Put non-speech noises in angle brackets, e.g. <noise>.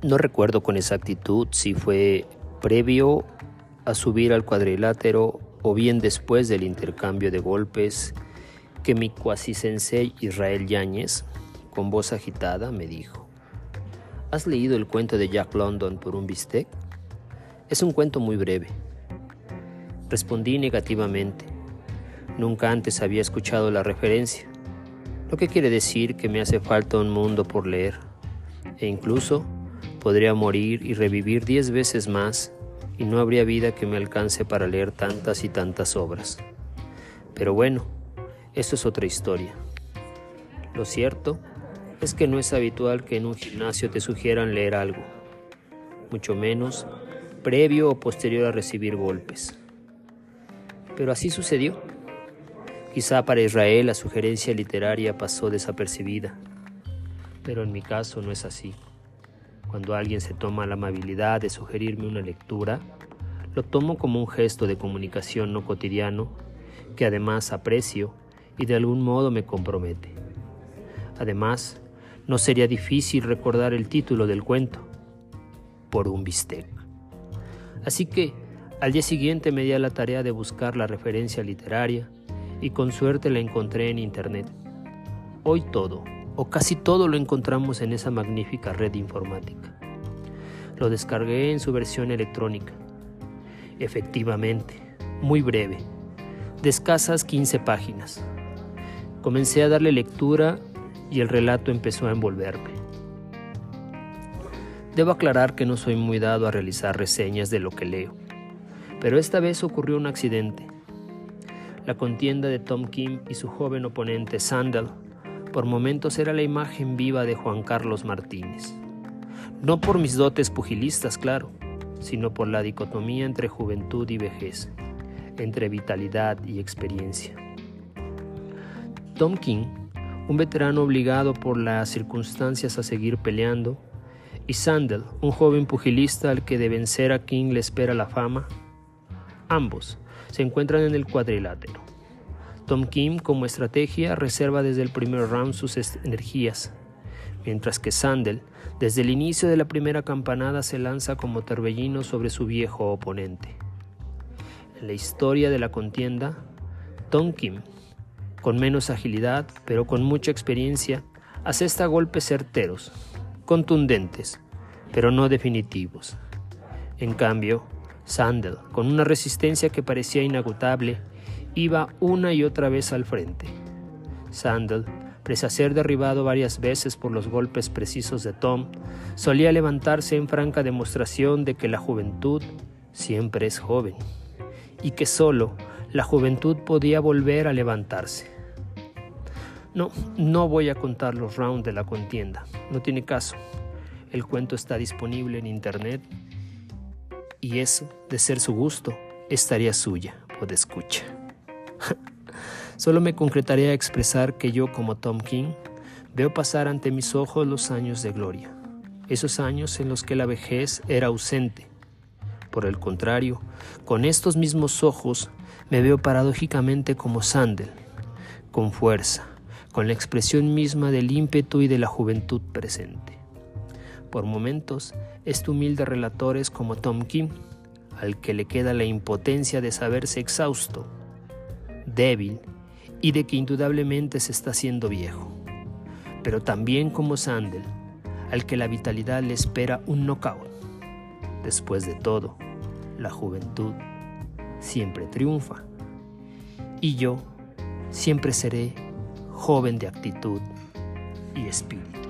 No recuerdo con exactitud si fue previo a subir al cuadrilátero o bien después del intercambio de golpes que mi cuasi sensei Israel Yáñez, con voz agitada, me dijo: ¿Has leído el cuento de Jack London por un bistec? Es un cuento muy breve. Respondí negativamente. Nunca antes había escuchado la referencia, lo que quiere decir que me hace falta un mundo por leer, e incluso podría morir y revivir diez veces más y no habría vida que me alcance para leer tantas y tantas obras. Pero bueno, eso es otra historia. Lo cierto es que no es habitual que en un gimnasio te sugieran leer algo, mucho menos previo o posterior a recibir golpes. Pero así sucedió. Quizá para Israel la sugerencia literaria pasó desapercibida, pero en mi caso no es así. Cuando alguien se toma la amabilidad de sugerirme una lectura, lo tomo como un gesto de comunicación no cotidiano que además aprecio y de algún modo me compromete. Además, no sería difícil recordar el título del cuento, por un bistec. Así que al día siguiente me di a la tarea de buscar la referencia literaria y con suerte la encontré en internet. Hoy todo, o casi todo lo encontramos en esa magnífica red informática. Lo descargué en su versión electrónica. Efectivamente, muy breve, de escasas 15 páginas. Comencé a darle lectura y el relato empezó a envolverme. Debo aclarar que no soy muy dado a realizar reseñas de lo que leo, pero esta vez ocurrió un accidente. La contienda de Tom Kim y su joven oponente Sandal por momentos era la imagen viva de Juan Carlos Martínez. No por mis dotes pugilistas, claro, sino por la dicotomía entre juventud y vejez, entre vitalidad y experiencia. Tom King, un veterano obligado por las circunstancias a seguir peleando, y Sandel, un joven pugilista al que de vencer a King le espera la fama, ambos se encuentran en el cuadrilátero. Tom Kim, como estrategia, reserva desde el primer round sus energías, mientras que Sandel, desde el inicio de la primera campanada, se lanza como torbellino sobre su viejo oponente. En la historia de la contienda, Tom Kim, con menos agilidad, pero con mucha experiencia, asesta golpes certeros, contundentes, pero no definitivos. En cambio, Sandel, con una resistencia que parecía inagotable, iba una y otra vez al frente. Sandel, pese a ser derribado varias veces por los golpes precisos de Tom, solía levantarse en franca demostración de que la juventud siempre es joven y que solo la juventud podía volver a levantarse. No, no voy a contar los rounds de la contienda, no tiene caso. El cuento está disponible en internet y eso, de ser su gusto, estaría suya, de escucha. <laughs> Solo me concretaré a expresar que yo, como Tom King, veo pasar ante mis ojos los años de gloria, esos años en los que la vejez era ausente. Por el contrario, con estos mismos ojos me veo paradójicamente como Sandel, con fuerza, con la expresión misma del ímpetu y de la juventud presente. Por momentos, este humilde relator es como Tom Kim, al que le queda la impotencia de saberse exhausto, débil y de que indudablemente se está haciendo viejo. Pero también como Sandel, al que la vitalidad le espera un knockout. Después de todo, la juventud siempre triunfa. Y yo siempre seré joven de actitud y espíritu.